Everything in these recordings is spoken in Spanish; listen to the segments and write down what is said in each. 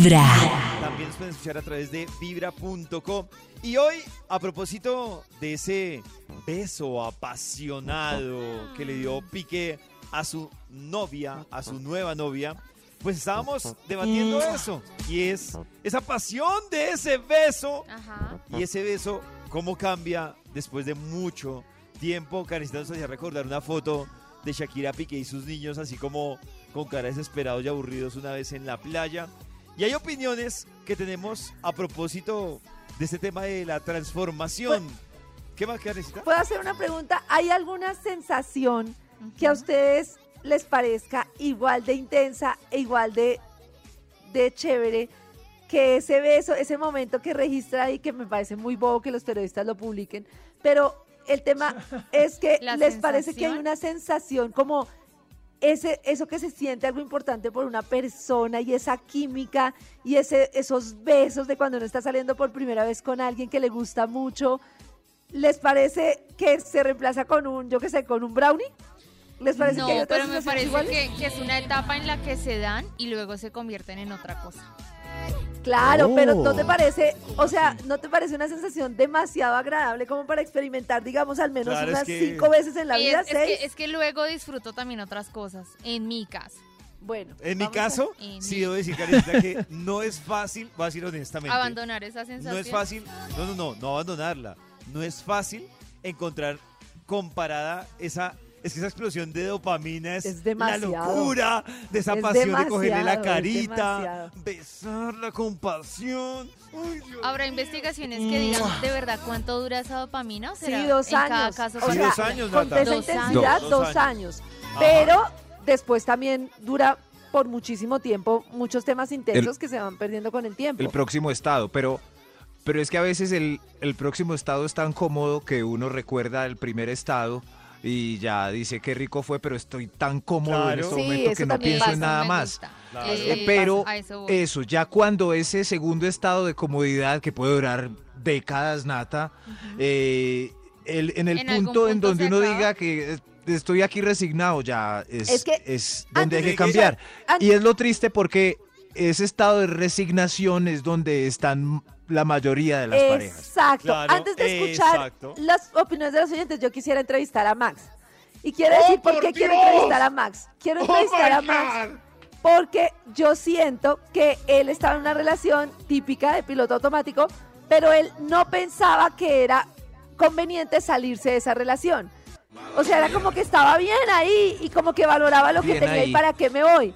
Vibra. También nos pueden escuchar a través de vibra.com. Y hoy, a propósito de ese beso apasionado que le dio Piqué a su novia, a su nueva novia, pues estábamos debatiendo eso. Y es esa pasión de ese beso. Ajá. Y ese beso, ¿cómo cambia después de mucho tiempo? Karencita nos hacía recordar una foto de Shakira Piqué y sus niños, así como con cara desesperados y aburridos una vez en la playa. Y hay opiniones que tenemos a propósito de este tema de la transformación. ¿Qué más, Karencita? ¿Puedo hacer una pregunta? ¿Hay alguna sensación que a ustedes les parezca igual de intensa e igual de, de chévere que ese beso, ese momento que registra ahí, que me parece muy bobo que los periodistas lo publiquen, pero el tema es que les parece que hay una sensación como ese, eso que se siente algo importante por una persona y esa química y ese, esos besos de cuando uno está saliendo por primera vez con alguien que le gusta mucho, ¿les parece que se reemplaza con un, yo qué sé, con un brownie? ¿Les parece No, que hay pero me parece que es una etapa en la que se dan y luego se convierten en otra cosa. Claro, pero ¿no te Oh. parece, o sea, no te parece una sensación demasiado agradable como para experimentar, digamos, al menos Claro, es unas que- cinco veces en la vida? es, que, es que luego disfruto también otras cosas, en mi caso. Bueno. En mi a- caso, En sí mi- debo decir, Karencita, que no es fácil, voy a decir honestamente. Abandonar esa sensación. No es fácil, no, no, no, no abandonarla. No es fácil encontrar comparada esa, es que esa explosión de dopamina es, Es la locura de esa Es pasión de cogerle la carita, besarla con pasión. Habrá investigaciones que digan de verdad cuánto dura esa dopamina. ¿O será Sí, dos en cada años. caso o Sí, sea, dos años, con esa Dos intensidad, años. dos, Dos años. Ajá. Pero después también dura por muchísimo tiempo muchos temas intensos que se van perdiendo con el tiempo. el próximo estado, pero, pero es que a veces el, el próximo estado es tan cómodo que uno recuerda el primer estado y ya dice qué rico fue, pero estoy tan cómodo en este Sí, momento que no pienso pasa, en nada más. Claro. Eh, pero eso ya cuando ese segundo estado de comodidad que puede durar décadas, Nata, eh, el- en el En punto, en donde uno acaba. diga que eh, estoy aquí resignado, ya es, Es que es donde hay antes que cambiar. Y es lo triste porque ese estado de resignación es donde están la mayoría de las parejas. Exacto. Claro, Antes de escuchar exacto. las opiniones de los oyentes, yo quisiera entrevistar a Max. Y quiero decir por, qué quiero entrevistar a Max. Quiero entrevistar a Max porque yo siento que él estaba en una relación típica de piloto automático, pero él no pensaba que era conveniente salirse de esa relación. O sea, era como que estaba bien ahí y como que valoraba lo que tenía y para qué me voy.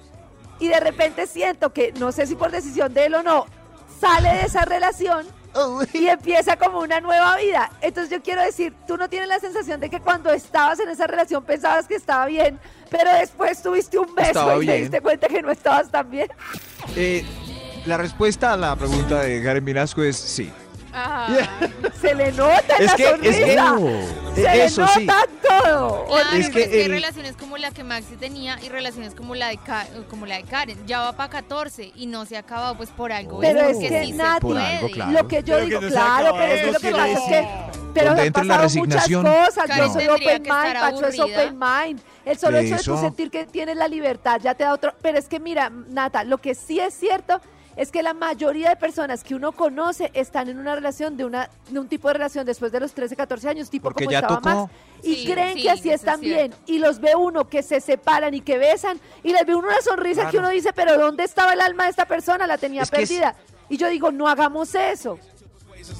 Y de repente siento que, no sé si por decisión de él o no, sale de esa relación y empieza como una nueva vida. Entonces yo quiero decir, tú no tienes la sensación de que cuando estabas en esa relación pensabas que estaba bien, pero después tuviste un beso Estaba y te diste cuenta que no estabas tan bien. Eh, la respuesta a la pregunta de Karen Minasco es sí. Se le nota en Es la que, es que sonrisa. Se eh, le eso nota sí. todo. Claro, es que que, el- relaciones como la que Maxi tenía y relaciones como la de Ka- como la de Karen. Ya va para 14 y no se ha acabado pues por algo. Pero es que sí Nati, Por puede. algo, claro. Lo que yo Pero que digo, no claro, pero es que lo que pasa es que pero han entra la pasado muchas resignación. cosas. Karen yo soy open mind, Pacho es open mind. El solo hecho de tú Eso. sentir que tienes la libertad ya te da otro. Pero es que mira, Nata, lo que sí es cierto es que la mayoría de personas que uno conoce están en una relación de una de un tipo de relación después de los 13, 14 años, tipo Porque como ya estaba tocó. Max. Y Sí, creen sí, que así es están bien. Y los ve uno que se separan y que besan. Y les ve uno una sonrisa que uno dice, pero ¿dónde estaba el alma de esta persona? La tenía Es que es- perdida. Y yo digo, no hagamos eso.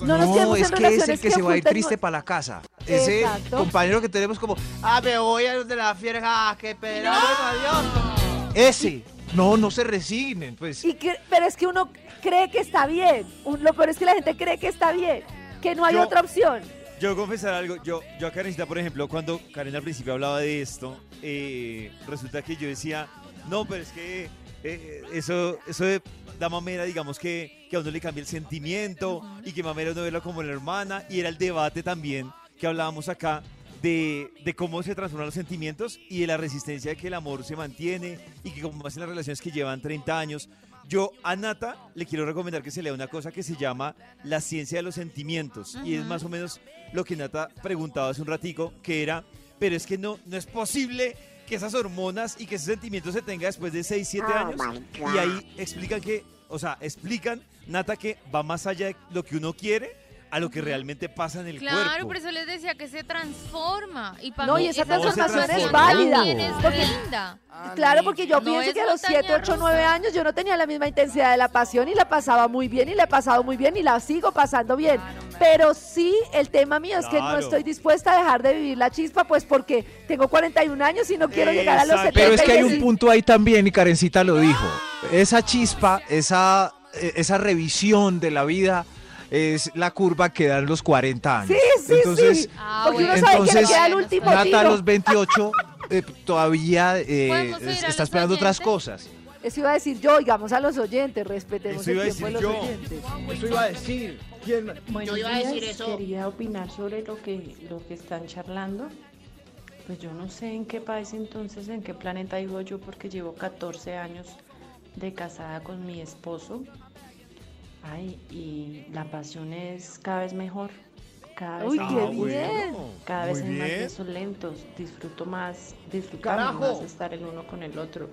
No, nos quedemos es en que es el que, se va a ir triste para la casa. Ese Exacto. compañero que tenemos como, ah, me voy a de la fiera, ah, qué pena, bueno, adiós. Ese. No, no se resignen, pues. Y que- pero es que uno cree que está bien. Un- lo peor es que la gente cree que está bien, que no hay Yo- otra opción. Yo confesar algo, yo, yo a Karencita, por ejemplo, cuando Karen al principio hablaba de esto, eh, resulta que yo decía, no, pero es que eh, eso, eso de- da mamera, digamos que, que a uno le cambia el sentimiento y que mamera uno verla como la hermana, y era el debate también que hablábamos acá de, de cómo se transforman los sentimientos y de la resistencia de que el amor se mantiene y que como hacen las relaciones que llevan 30 años. Yo a Nata le quiero recomendar que se lea una cosa que se llama La ciencia de los sentimientos y es más o menos lo que Nata preguntaba hace un ratico, que era, pero es que no, no es posible que esas hormonas y que ese sentimiento se tenga después de 6, 7 Oh años. Y ahí explican que o sea, explican, Nata, que va más allá de lo que uno quiere a lo que realmente pasa en el Claro, cuerpo. por eso les decía que se transforma. Y para No, mí y esa transformación es válida, es porque- linda. Claro, porque yo No pienso que a los montaña 7, 8, rusa. 9 años yo no tenía la misma intensidad de la pasión y la pasaba muy bien y la he pasado muy bien y la sigo pasando bien. Pero sí, el tema mío es que no Claro. estoy dispuesta a dejar de vivir la chispa, pues porque tengo 41 años y no quiero llegar a los Exacto. 70. Pero es que hay un punto ahí también, y Karencita lo dijo. Esa chispa, esa, eh, esa revisión de la vida es la curva que dan los 40 años. Sí, sí, entonces, sí. Ah, Porque uno bueno. sabe que le entonces, queda el último Nata a tiro. los 28 eh, todavía eh, ¿Podemos oír a está esperando otras cosas. Eso iba a decir yo, digamos a los oyentes, respetemos Eso iba el a tiempo de decir los yo. oyentes. Eso iba a decir. ¿Quién? Buenos iba a decir eso. Quería opinar sobre lo que, lo que están charlando. Pues yo no sé en qué país entonces, en qué planeta vivo yo, porque llevo 14 años de casada con mi esposo. Ay, y la pasión es cada vez mejor. Cada vez Uy, qué Ah, bien. bueno. cada vez Muy hay más bien. besos lentos, disfruto más, disfrutamos ¡Carajo! más estar el uno con el otro.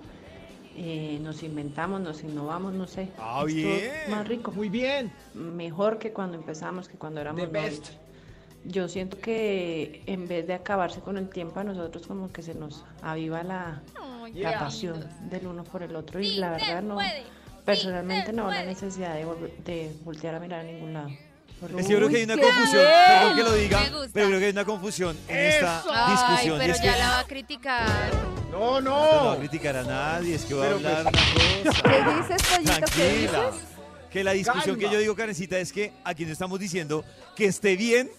Eh, nos inventamos, nos innovamos, no sé. Ah, es bien. Más rico, Muy bien. mejor que cuando empezamos, que cuando éramos The best. Yo siento que en vez de acabarse con el tiempo, a nosotros como que se nos aviva la, la pasión del uno por el otro y Sí la verdad no, puede, personalmente no la puede. necesidad de, voltear a mirar a ningún lado. Es que yo creo que hay una confusión, perdón que lo diga, pero creo que hay una confusión en esta Ay, discusión. y pero es ya que la va a criticar. No, no va a criticar a nadie, es que va a Pero pues- hablar una cosa. ¿Qué dices, pollito? ¿Qué dices? Que la discusión que yo digo, Karencita, es que aquí no estamos diciendo que esté bien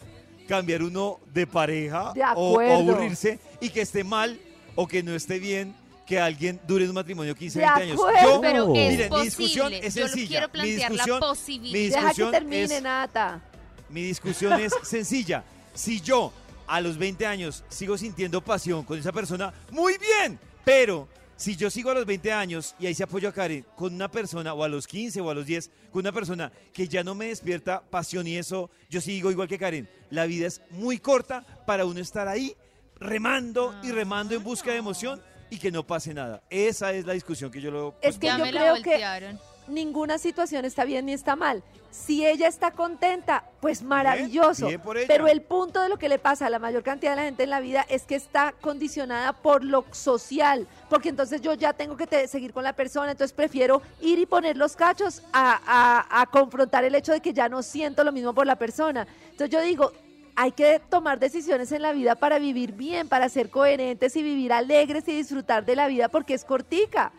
cambiar uno de pareja De o, aburrirse y que esté mal o que no esté bien que alguien dure en un matrimonio 15, De 20 años. Yo, Pero es miren, mi discusión es Yo sencilla. quiero mi plantear la discusión, posibilidad. mi Deja que discusión termine, es- Nata. mi discusión es sencilla. Si yo a los 20 años sigo sintiendo pasión con esa persona, muy bien. Pero si yo sigo a los 20 años y ahí se apoyo a Karen con una persona, o a los 15 o a los 10, con una persona que ya no me despierta pasión y eso, yo sigo igual que Karen. La vida es muy corta para uno estar ahí remando y remando en busca de emoción y que no pase nada. Esa es la discusión que yo lo... Es que Ya yo me la creo que ninguna situación está bien ni está mal. Si ella está contenta, pues maravilloso. bien por ella. Pero el punto de lo que le pasa a la mayor cantidad de la gente en la vida es que está condicionada por lo social. Porque entonces yo ya tengo que te- seguir con la persona, entonces prefiero ir y poner los cachos a, a- a confrontar el hecho de que ya no siento lo mismo por la persona. Entonces yo digo, hay que tomar decisiones en la vida para vivir bien, para ser coherentes y vivir alegres y disfrutar de la vida porque es cortica.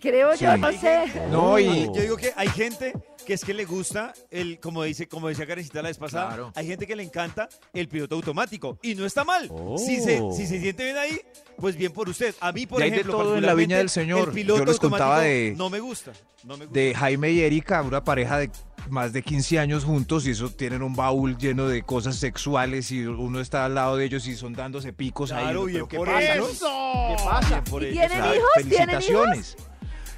Creo yo, no sé. No, y Yo digo que hay gente que es que le gusta el, como dice, como decía Karencita la vez pasada, Claro. hay gente que le encanta el piloto automático y no está mal. Oh. Si se, si se siente bien ahí, pues bien por usted. A mí, por Y hay de ejemplo, todo en la viña del Señor. el piloto Yo les contaba de- no me gusta, no me gusta. de Jaime y Erika, una pareja de más de 15 años juntos y eso tienen un baúl lleno de cosas sexuales y uno está al lado de ellos y son dándose picos ahí. Claro, uno, bien ¿pero ¿Qué por pasa? ellos. ¿Qué pasa? Bien por ¿Y ellos. tienen hijos? ¿Tienen Felicitaciones.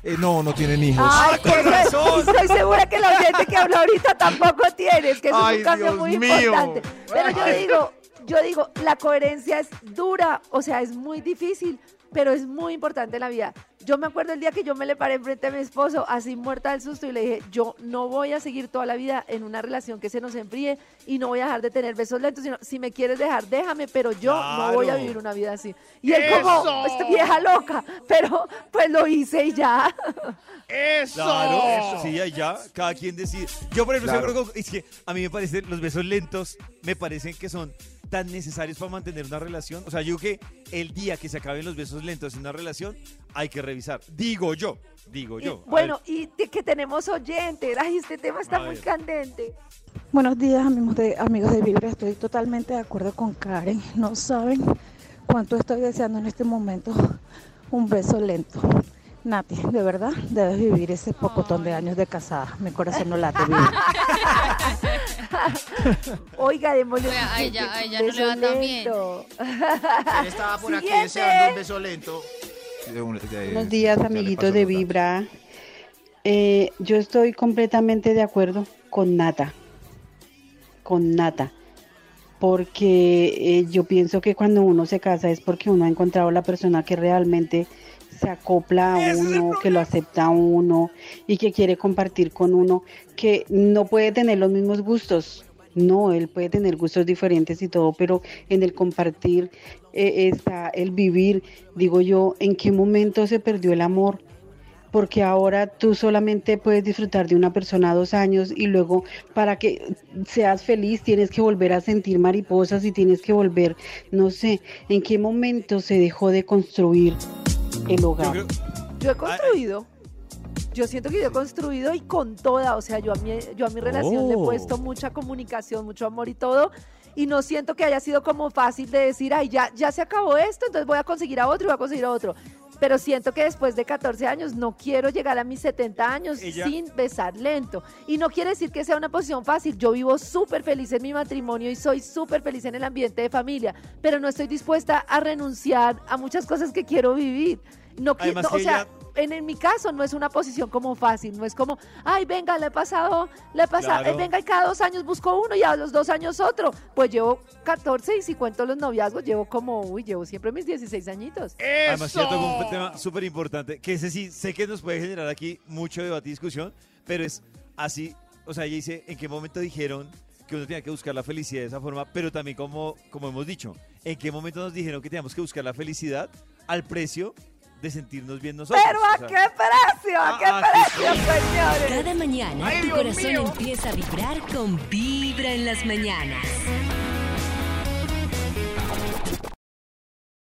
Eh, no, no tienen hijos. Ay, con estoy- razón. Estoy segura que la oyente que habló ahorita tampoco tiene, es que eso es Ay, un cambio Dios muy mío. importante. Pero yo digo, yo digo, la coherencia es dura, o sea, es muy difícil, pero es muy importante en la vida. Yo me acuerdo el día que yo me le paré enfrente a mi esposo, así muerta del susto, y le dije, yo no voy a seguir toda la vida en una relación que se nos enfríe y no voy a dejar de tener besos lentos, sino si me quieres dejar, déjame, pero yo no voy a vivir una vida así. Y él como, esta vieja loca, pero pues lo hice y ya. Claro, sí, ya, ya, cada quien decide. Yo, por ejemplo, Claro. es que a mí me parecen los besos lentos, me parecen que son tan necesarios para mantener una relación. O sea, yo creo que el día que se acaben los besos lentos en una relación, hay que revisar. Digo yo, digo yo. Bueno, ver, y de que tenemos oyentes. Ay, este tema está A muy ver. candente. Buenos días, amigos de, amigos de Vibra. Estoy totalmente de acuerdo con Karen. No saben cuánto estoy deseando en este momento un beso lento. Nati, de verdad, debes vivir ese pocotón de años de casada. Mi corazón no late bien. Oiga, démosle un Vea, a ella- beso a ella no le va tan bien. lento. Él estaba por aquí deseando un beso lento. Buenos ya días, amiguitos de. Vibra. Eh, yo estoy completamente de acuerdo con Nata. Con Nata. Porque eh, yo pienso que cuando uno se casa es porque uno ha encontrado la persona que realmente se acopla a uno, que lo acepta a uno y que quiere compartir con uno, que no puede tener los mismos gustos. No, él puede tener gustos diferentes y todo, pero en el compartir eh, está el vivir. Digo yo, ¿en qué momento se perdió el amor? Porque ahora tú solamente puedes disfrutar de una persona dos años y luego para que seas feliz tienes que volver a sentir mariposas y tienes que volver, no sé, en qué momento se dejó de construir el Yo hogar. creo- Yo he construido. Yo siento que yo he construido y con toda, o sea, yo a mi, yo a mi relación le he Oh. puesto mucha comunicación, mucho amor y todo, y no siento que haya sido como fácil de decir, ay, ya, ya se acabó esto, entonces voy a conseguir a otro y voy a conseguir a otro. Pero siento que después de 14 años no quiero llegar a mis 70 años Ella- sin besar lento. Y no quiere decir que sea una posición fácil. Yo vivo súper feliz en mi matrimonio y soy súper feliz en el ambiente de familia, pero no estoy dispuesta a renunciar a muchas cosas que quiero vivir. No, qui- Además no, que o sea, ella- en, en mi caso no es una posición como fácil, no es como, ay, venga, le he pasado, le he pasado, Claro. eh, venga, y cada dos años busco uno y a los dos años otro. Pues llevo 14 y si cuento los noviazgos, llevo como, uy, llevo siempre mis 16 añitos. Además, yo tengo un tema súper importante, que ese sí sé que nos puede generar aquí mucho debate y discusión, pero es así, o sea, ella dice, ¿en qué momento dijeron que uno tenía que buscar la felicidad de esa forma? Pero también, como, como hemos dicho, ¿en qué momento nos dijeron que teníamos que buscar la felicidad al precio de sentirnos bien nosotros? Pero a O sea, qué precio, a qué ah, ah, precio, señores. Cada mañana tu corazón empieza a vibrar con Vibra en las mañanas.